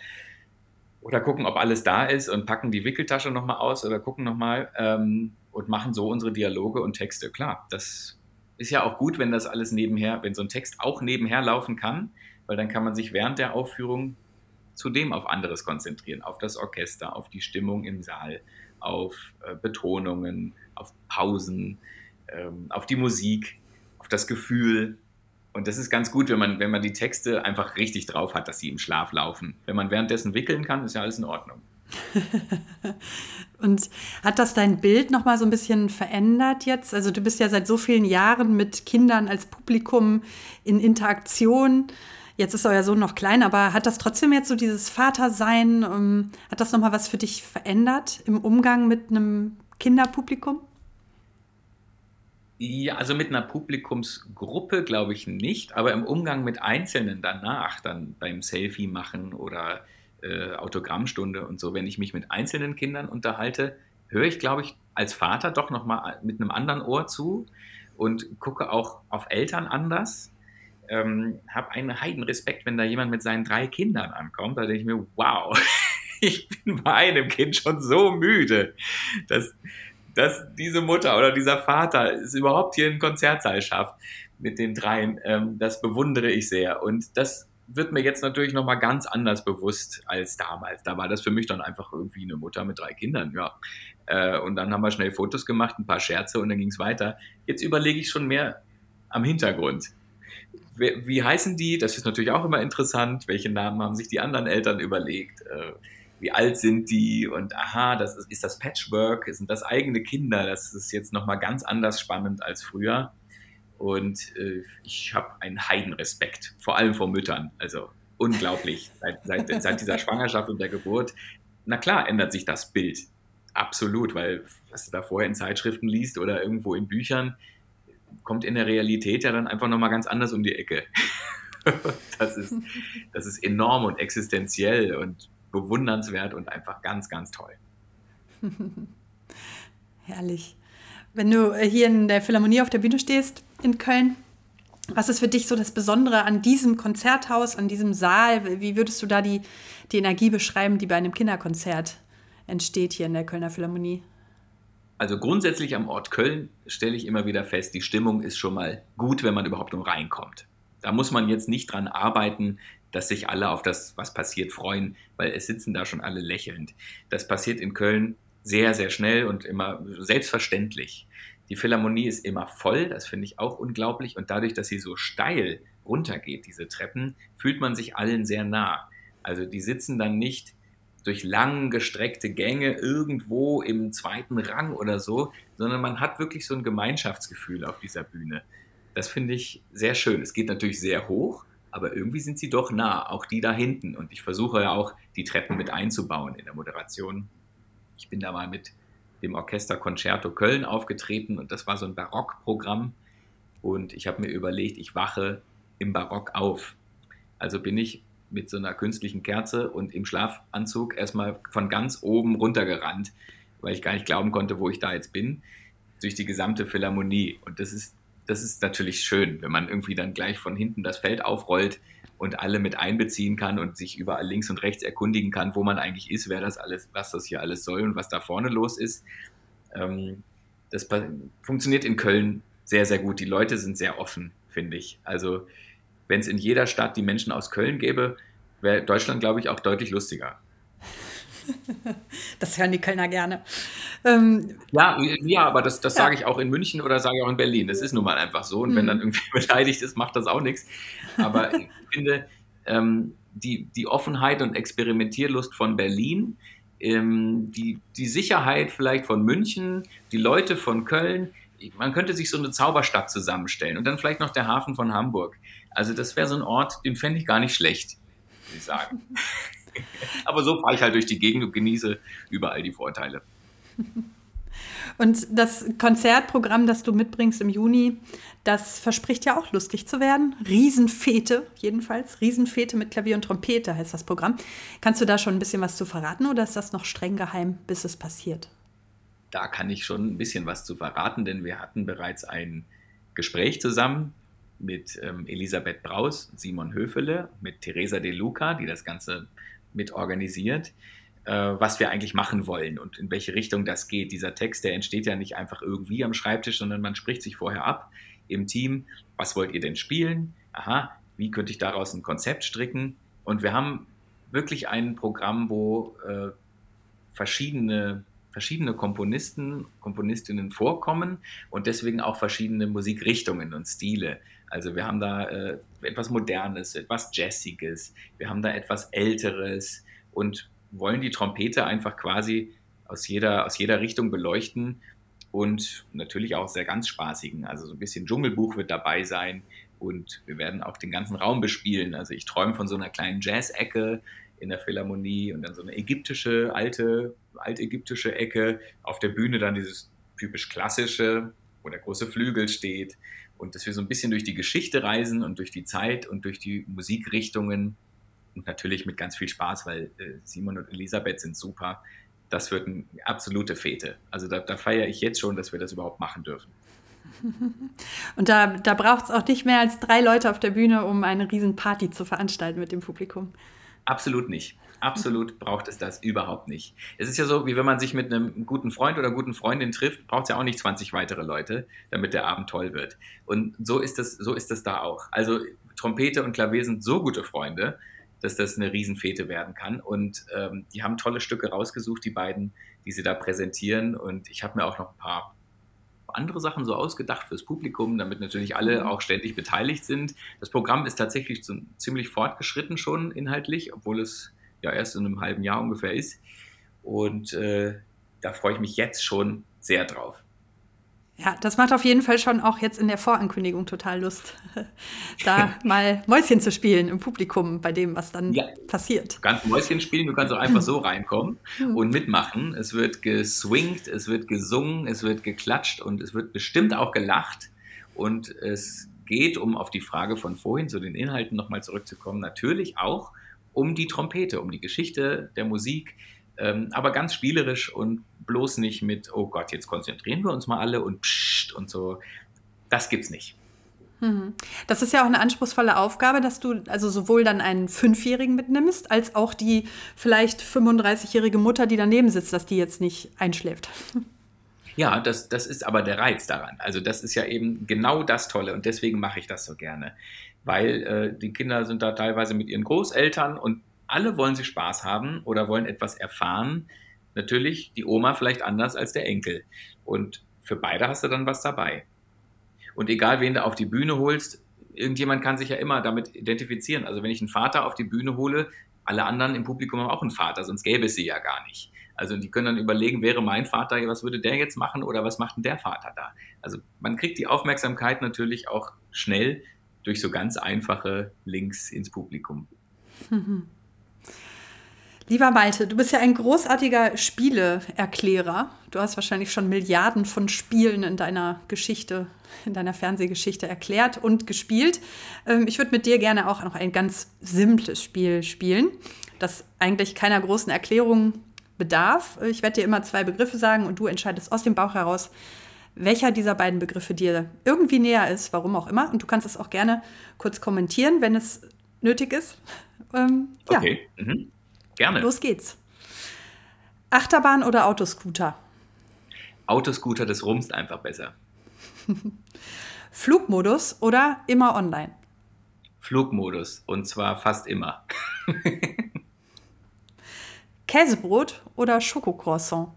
Oder gucken, ob alles da ist und packen die Wickeltasche nochmal aus oder gucken nochmal ähm, und machen so unsere Dialoge und Texte. Klar, das ist ja auch gut, wenn das alles nebenher, wenn so ein Text auch nebenher laufen kann, weil dann kann man sich während der Aufführung zudem auf anderes konzentrieren, auf das Orchester, auf die Stimmung im Saal, auf äh, Betonungen, auf Pausen ähm, auf die Musik, auf das Gefühl. Und das ist ganz gut, wenn man, wenn man die Texte einfach richtig drauf hat, dass sie im Schlaf laufen. Wenn man währenddessen wickeln kann, ist ja alles in Ordnung. und hat das dein Bild noch mal so ein bisschen verändert jetzt? Also du bist ja seit so vielen Jahren mit Kindern als Publikum in Interaktion. Jetzt ist euer Sohn noch klein, aber hat das trotzdem jetzt so dieses Vatersein, ähm, hat das noch mal was für dich verändert im Umgang mit einem Kinderpublikum? Ja, also mit einer Publikumsgruppe glaube ich nicht, aber im Umgang mit Einzelnen danach, dann beim Selfie machen oder äh, Autogrammstunde und so, wenn ich mich mit einzelnen Kindern unterhalte, höre ich, glaube ich, als Vater doch nochmal mit einem anderen Ohr zu und gucke auch auf Eltern anders. Ähm, habe einen heiden Respekt, wenn da jemand mit seinen drei Kindern ankommt. Da denke ich mir, wow, ich bin bei einem Kind schon so müde. Das, dass diese Mutter oder dieser Vater es überhaupt hier in Konzertsaal schafft mit den dreien, ähm, das bewundere ich sehr. Und das wird mir jetzt natürlich nochmal ganz anders bewusst als damals. Da war das für mich dann einfach irgendwie eine Mutter mit drei Kindern, ja. Äh, und dann haben wir schnell Fotos gemacht, ein paar Scherze und dann ging es weiter. Jetzt überlege ich schon mehr am Hintergrund. Wie, wie, heißen die? Das ist natürlich auch immer interessant. Welche Namen haben sich die anderen Eltern überlegt? Äh, wie alt sind die und aha, das ist, ist das Patchwork, sind das eigene Kinder, das ist jetzt nochmal ganz anders spannend als früher. Und äh, ich habe einen Heidenrespekt, vor allem vor Müttern. Also unglaublich, seit, seit, seit dieser Schwangerschaft und der Geburt. Na klar, ändert sich das Bild. Absolut, weil was du da vorher in Zeitschriften liest oder irgendwo in Büchern, kommt in der Realität ja dann einfach nochmal ganz anders um die Ecke. das, ist, das ist enorm und existenziell und bewundernswert und einfach ganz, ganz toll. Herrlich. Wenn du äh, hier in der Philharmonie auf der Bühne stehst in Köln, was ist für dich so das Besondere an diesem Konzerthaus, an diesem Saal? Wie würdest du da die, die Energie beschreiben, die bei einem Kinderkonzert entsteht hier in der Kölner Philharmonie? Also grundsätzlich am Ort Köln stelle ich immer wieder fest, die Stimmung ist schon mal gut, wenn man überhaupt nur reinkommt. Da muss man jetzt nicht dran arbeiten, dass sich alle auf das, was passiert, freuen, weil es sitzen da schon alle lächelnd. Das passiert in Köln sehr, sehr schnell und immer selbstverständlich. Die Philharmonie ist immer voll, das finde ich auch unglaublich. Und dadurch, dass sie so steil runtergeht, diese Treppen, fühlt man sich allen sehr nah. Also die sitzen dann nicht durch lang gestreckte Gänge irgendwo im zweiten Rang oder so, sondern man hat wirklich so ein Gemeinschaftsgefühl auf dieser Bühne. Das finde ich sehr schön. Es geht natürlich sehr hoch, aber irgendwie sind sie doch nah, auch die da hinten. Und ich versuche ja auch, die Treppen mit einzubauen in der Moderation. Ich bin da mal mit dem Orchester Concerto Köln aufgetreten und das war so ein Barockprogramm. Und ich habe mir überlegt, ich wache im Barock auf. Also bin ich mit so einer künstlichen Kerze und im Schlafanzug erstmal von ganz oben runtergerannt, weil ich gar nicht glauben konnte, wo ich da jetzt bin, durch die gesamte Philharmonie. Und das ist, das ist natürlich schön, wenn man irgendwie dann gleich von hinten das Feld aufrollt und alle mit einbeziehen kann und sich überall links und rechts erkundigen kann, wo man eigentlich ist, wer das alles, was das hier alles soll und was da vorne los ist. Ähm, das funktioniert in Köln sehr, sehr gut. Die Leute sind sehr offen, finde ich. Also wenn es in jeder Stadt die Menschen aus Köln gäbe, wäre Deutschland, glaube ich, auch deutlich lustiger. Das hören die Kölner gerne. Ähm, ja, ja, aber das, das ja. sage ich auch in München oder sage ich auch in Berlin. Das ist nun mal einfach so. Und mhm. wenn dann irgendwie beleidigt ist, macht das auch nichts. Aber ich finde, ähm, die, die Offenheit und Experimentierlust von Berlin, ähm, die, die Sicherheit vielleicht von München, die Leute von Köln, man könnte sich so eine Zauberstadt zusammenstellen und dann vielleicht noch der Hafen von Hamburg. Also das wäre so ein Ort, den fände ich gar nicht schlecht, würde ich sagen. Aber so fahre ich halt durch die Gegend und genieße überall die Vorteile. Und das Konzertprogramm, das du mitbringst im Juni, das verspricht ja auch lustig zu werden. Riesenfete, jedenfalls. Riesenfete mit Klavier und Trompete heißt das Programm. Kannst du da schon ein bisschen was zu verraten oder ist das noch streng geheim, bis es passiert? Da kann ich schon ein bisschen was zu verraten, denn wir hatten bereits ein Gespräch zusammen mit ähm, Elisabeth Braus, Simon Höfele, mit Teresa De Luca, die das Ganze mit organisiert, äh, was wir eigentlich machen wollen und in welche Richtung das geht. Dieser Text, der entsteht ja nicht einfach irgendwie am Schreibtisch, sondern man spricht sich vorher ab im Team, was wollt ihr denn spielen? Aha, wie könnte ich daraus ein Konzept stricken? Und wir haben wirklich ein Programm, wo äh, verschiedene verschiedene Komponisten, Komponistinnen vorkommen und deswegen auch verschiedene Musikrichtungen und Stile. Also wir haben da äh, etwas Modernes, etwas Jazziges, wir haben da etwas Älteres und wollen die Trompete einfach quasi aus jeder, aus jeder Richtung beleuchten und natürlich auch sehr ganz spaßigen. Also so ein bisschen Dschungelbuch wird dabei sein und wir werden auch den ganzen Raum bespielen. Also ich träume von so einer kleinen Jazz-Ecke in der Philharmonie und dann so eine ägyptische, alte, altägyptische Ecke. Auf der Bühne dann dieses typisch klassische, wo der große Flügel steht und dass wir so ein bisschen durch die Geschichte reisen und durch die Zeit und durch die Musikrichtungen und natürlich mit ganz viel Spaß, weil äh, Simon und Elisabeth sind super. Das wird eine absolute Fete. Also da, da feiere ich jetzt schon, dass wir das überhaupt machen dürfen. Und da, da braucht es auch nicht mehr als drei Leute auf der Bühne, um eine riesen Party zu veranstalten mit dem Publikum. Absolut nicht. Absolut braucht es das überhaupt nicht. Es ist ja so, wie wenn man sich mit einem guten Freund oder guten Freundin trifft, braucht es ja auch nicht 20 weitere Leute, damit der Abend toll wird. Und so ist es, so ist es da auch. Also Trompete und Klavier sind so gute Freunde, dass das eine Riesenfete werden kann. Und ähm, die haben tolle Stücke rausgesucht, die beiden, die sie da präsentieren. Und ich habe mir auch noch ein paar andere Sachen so ausgedacht fürs Publikum, damit natürlich alle mhm. auch ständig beteiligt sind. Das Programm ist tatsächlich ziemlich fortgeschritten schon inhaltlich, obwohl es ja erst in einem halben Jahr ungefähr ist. Und äh, da freue ich mich jetzt schon sehr drauf. Ja, das macht auf jeden Fall schon auch jetzt in der Vorankündigung total Lust, da mal Mäuschen zu spielen im Publikum bei dem, was dann ja. passiert. Du kannst Mäuschen spielen, du kannst auch einfach so reinkommen und mitmachen. Es wird geswingt, es wird gesungen, es wird geklatscht und es wird bestimmt auch gelacht. Und es geht, um auf die Frage von vorhin zu den Inhalten nochmal zurückzukommen, natürlich auch um die Trompete, um die Geschichte der Musik, ähm, aber ganz spielerisch und bloß nicht mit, oh Gott, jetzt konzentrieren wir uns mal alle und pssst und so. Das gibt's nicht. Mhm. Das ist ja auch eine anspruchsvolle Aufgabe, dass du also sowohl dann einen Fünfjährigen mitnimmst, als auch die vielleicht 35-jährige Mutter, die daneben sitzt, dass die jetzt nicht einschläft. Ja, das, das ist aber der Reiz daran. Also das ist ja eben genau das Tolle und deswegen mache ich das so gerne. Weil äh, die Kinder sind da teilweise mit ihren Großeltern und alle wollen sie Spaß haben oder wollen etwas erfahren. Natürlich die Oma vielleicht anders als der Enkel. Und für beide hast du dann was dabei. Und egal, wen du auf die Bühne holst, irgendjemand kann sich ja immer damit identifizieren. Also wenn ich einen Vater auf die Bühne hole, alle anderen im Publikum haben auch einen Vater, sonst gäbe es sie ja gar nicht. Also die können dann überlegen, wäre mein Vater, was würde der jetzt machen oder was macht denn der Vater da? Also man kriegt die Aufmerksamkeit natürlich auch schnell durch so ganz einfache Links ins Publikum. Lieber Malte, du bist ja ein großartiger Spieleerklärer. Du hast wahrscheinlich schon Milliarden von Spielen in deiner Geschichte, in deiner Fernsehgeschichte erklärt und gespielt. Ähm, ich würde mit dir gerne auch noch ein ganz simples Spiel spielen, das eigentlich keiner großen Erklärung bedarf. Ich werde dir immer zwei Begriffe sagen und du entscheidest aus dem Bauch heraus, welcher dieser beiden Begriffe dir irgendwie näher ist, warum auch immer. Und du kannst es auch gerne kurz kommentieren, wenn es nötig ist. Ähm, ja. Okay. Mhm. Gerne. Los geht's. Achterbahn oder Autoscooter? Autoscooter, das rumst einfach besser. Flugmodus oder immer online? Flugmodus und zwar fast immer. Käsebrot oder Schokocroissant?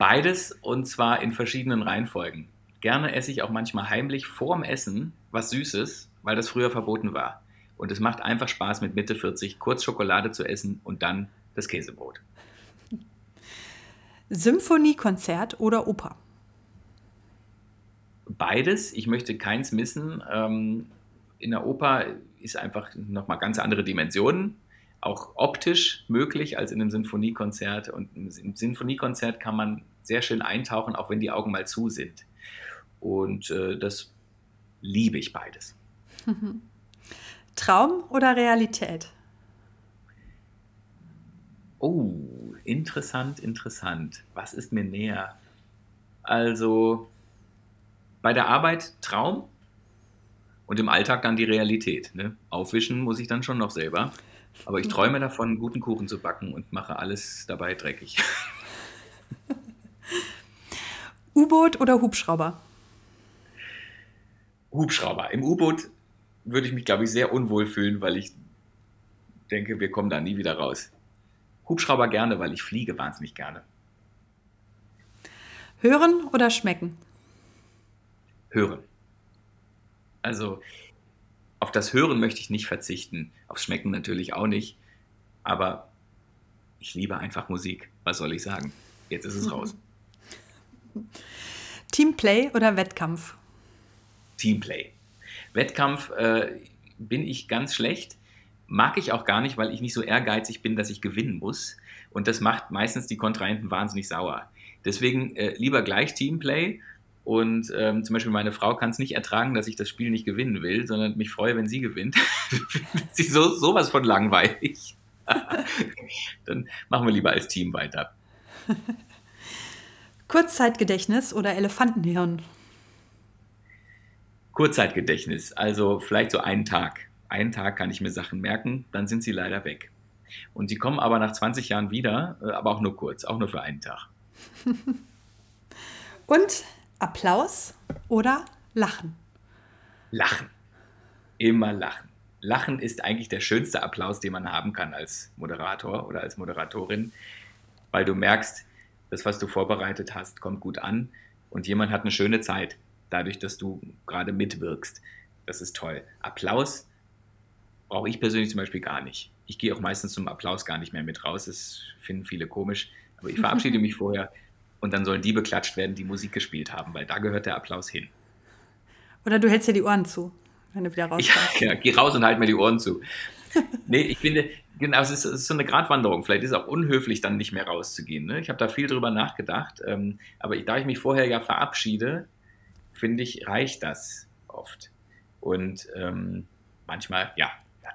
Beides und zwar in verschiedenen Reihenfolgen. Gerne esse ich auch manchmal heimlich vorm Essen was Süßes, weil das früher verboten war. Und es macht einfach Spaß, mit Mitte 40 kurz Schokolade zu essen und dann das Käsebrot. Symphoniekonzert oder Oper? Beides. Ich möchte keins missen. Ähm, in der Oper ist einfach nochmal ganz andere Dimensionen, auch optisch möglich als in einem Sinfoniekonzert. Und im Sinfoniekonzert kann man sehr schön eintauchen, auch wenn die Augen mal zu sind. Und äh, das liebe ich beides. Traum oder Realität? Oh, interessant, interessant. Was ist mir näher? Also bei der Arbeit Traum und im Alltag dann die Realität. Ne? Aufwischen muss ich dann schon noch selber. Aber ich träume davon, guten Kuchen zu backen und mache alles dabei dreckig. U-Boot oder Hubschrauber? Hubschrauber. Im U-Boot würde ich mich, glaube ich, sehr unwohl fühlen, weil ich denke, wir kommen da nie wieder raus. Hubschrauber gerne, weil ich fliege wahnsinnig gerne. Hören oder schmecken? Hören. Also auf das Hören möchte ich nicht verzichten, aufs Schmecken natürlich auch nicht, aber ich liebe einfach Musik. Was soll ich sagen? Jetzt ist es raus. Teamplay oder Wettkampf? Teamplay. Wettkampf äh, bin ich ganz schlecht. Mag ich auch gar nicht, weil ich nicht so ehrgeizig bin, dass ich gewinnen muss. Und das macht meistens die Kontrahenten wahnsinnig sauer. Deswegen äh, lieber gleich Teamplay. Und ähm, zum Beispiel meine Frau kann es nicht ertragen, dass ich das Spiel nicht gewinnen will, sondern mich freue, wenn sie gewinnt. sie ist so, sowas von langweilig. Dann machen wir lieber als Team weiter. Kurzzeitgedächtnis oder Elefantenhirn? Kurzzeitgedächtnis, also vielleicht so einen Tag. Einen Tag kann ich mir Sachen merken, dann sind sie leider weg. Und sie kommen aber nach 20 Jahren wieder, äh, aber auch nur kurz, auch nur für einen Tag. Und Applaus oder Lachen? Lachen. Immer lachen. Lachen ist eigentlich der schönste Applaus, den man haben kann als Moderator oder als Moderatorin, weil du merkst, das, was du vorbereitet hast, kommt gut an und jemand hat eine schöne Zeit dadurch, dass du gerade mitwirkst. Das ist toll. Applaus brauche ich persönlich zum Beispiel gar nicht. Ich gehe auch meistens zum Applaus gar nicht mehr mit raus. Das finden viele komisch. Aber ich verabschiede mich vorher und dann sollen die beklatscht werden, die Musik gespielt haben, weil da gehört der Applaus hin. Oder du hältst dir die Ohren zu, wenn du wieder rauskommst. Ja, ja, geh raus und halt mir die Ohren zu. Nee, ich finde, genau, es ist, es ist, so eine Gratwanderung. Vielleicht ist es auch unhöflich, dann nicht mehr rauszugehen. Ne? Ich habe da viel drüber nachgedacht. Ähm, aber da ich mich vorher ja verabschiede, finde ich, reicht das oft. Und ähm, manchmal, ja,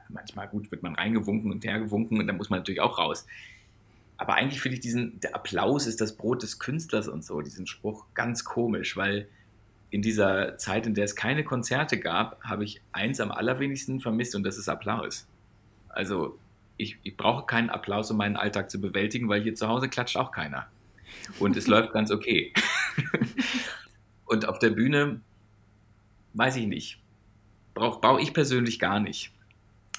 manchmal gut wird man reingewunken und hergewunken und dann muss man natürlich auch raus. Aber eigentlich finde ich diesen, der Applaus ist das Brot des Künstlers und so, diesen Spruch ganz komisch, weil in dieser Zeit, in der es keine Konzerte gab, habe ich eins am allerwenigsten vermisst und das ist Applaus. Also ich, ich brauche keinen Applaus, um meinen Alltag zu bewältigen, weil hier zu Hause klatscht auch keiner. Und es läuft ganz okay. Und auf der Bühne, weiß ich nicht, brauche brauch ich persönlich gar nicht.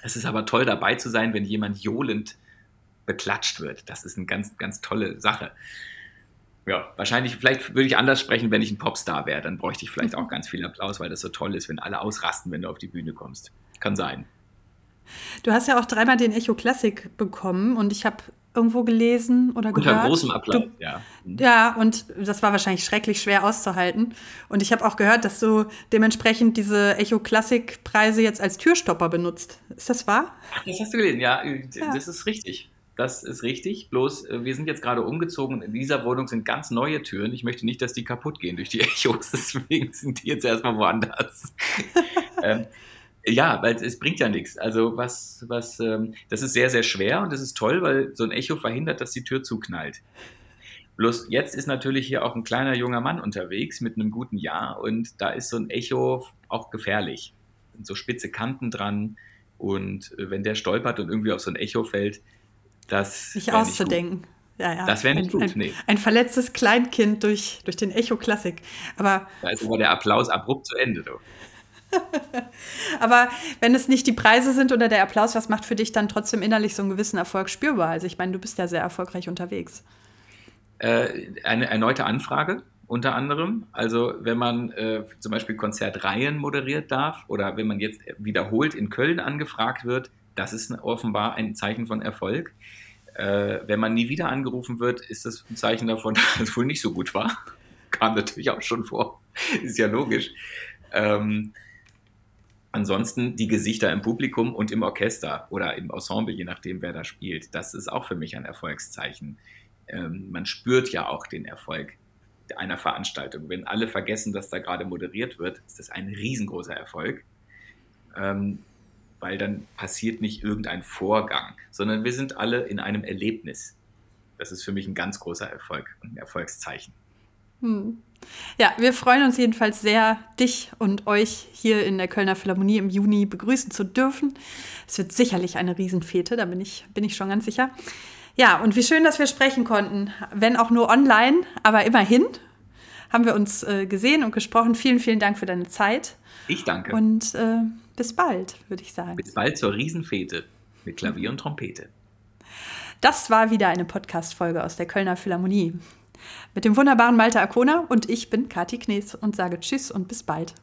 Es ist aber toll dabei zu sein, wenn jemand johlend beklatscht wird. Das ist eine ganz, ganz tolle Sache. Ja, wahrscheinlich, vielleicht würde ich anders sprechen, wenn ich ein Popstar wäre. Dann bräuchte ich vielleicht auch ganz viel Applaus, weil das so toll ist, wenn alle ausrasten, wenn du auf die Bühne kommst. Kann sein. Du hast ja auch dreimal den Echo Classic bekommen und ich habe irgendwo gelesen oder Unter gehört. Unter großem Applaus, du, ja. Ja, und das war wahrscheinlich schrecklich schwer auszuhalten. Und ich habe auch gehört, dass du dementsprechend diese Echo Classic Preise jetzt als Türstopper benutzt. Ist das wahr? Das hast du gelesen, ja, ja. das ist richtig. Das ist richtig. Bloß, äh, wir sind jetzt gerade umgezogen. In dieser Wohnung sind ganz neue Türen. Ich möchte nicht, dass die kaputt gehen durch die Echos. Deswegen sind die jetzt erstmal woanders. ähm, ja, weil es bringt ja nichts. Also was, was, ähm, das ist sehr, sehr schwer und das ist toll, weil so ein Echo verhindert, dass die Tür zuknallt. Bloß jetzt ist natürlich hier auch ein kleiner junger Mann unterwegs mit einem guten Jahr und da ist so ein Echo auch gefährlich. Sind so spitze Kanten dran und äh, wenn der stolpert und irgendwie auf so ein Echo fällt, das. Nicht auszudenken. Nicht ja, ja. Das wäre nicht ein, gut, ein, nee. Ein verletztes Kleinkind durch, durch den Echo Klassik. Aber. Da ist aber der Applaus abrupt zu Ende, du. Aber wenn es nicht die Preise sind oder der Applaus, was macht für dich dann trotzdem innerlich so einen gewissen Erfolg spürbar? Also ich meine, du bist ja sehr erfolgreich unterwegs. Äh, eine erneute Anfrage unter anderem. Also wenn man äh, zum Beispiel Konzertreihen moderiert darf oder wenn man jetzt wiederholt in Köln angefragt wird, das ist offenbar ein Zeichen von Erfolg. Äh, wenn man nie wieder angerufen wird, ist das ein Zeichen davon, dass es wohl nicht so gut war. Kam natürlich auch schon vor. ist ja logisch. Ähm, Ansonsten die Gesichter im Publikum und im Orchester oder im Ensemble, je nachdem, wer da spielt. Das ist auch für mich ein Erfolgszeichen. Ähm, man spürt ja auch den Erfolg einer Veranstaltung. Wenn alle vergessen, dass da gerade moderiert wird, ist das ein riesengroßer Erfolg. Ähm, weil dann passiert nicht irgendein Vorgang, sondern wir sind alle in einem Erlebnis. Das ist für mich ein ganz großer Erfolg und ein Erfolgszeichen. Hm. Ja, wir freuen uns jedenfalls sehr, dich und euch hier in der Kölner Philharmonie im Juni begrüßen zu dürfen. Es wird sicherlich eine Riesenfete, da bin ich, bin ich schon ganz sicher. Ja, und wie schön, dass wir sprechen konnten, wenn auch nur online, aber immerhin haben wir uns äh, gesehen und gesprochen. Vielen, vielen Dank für deine Zeit. Ich danke. Und äh, bis bald, würde ich sagen. Bis bald zur Riesenfete mit Klavier und Trompete. Das war wieder eine Podcast-Folge aus der Kölner Philharmonie mit dem wunderbaren Malte Akona und ich bin Kati Knees und sage Tschüss und bis bald.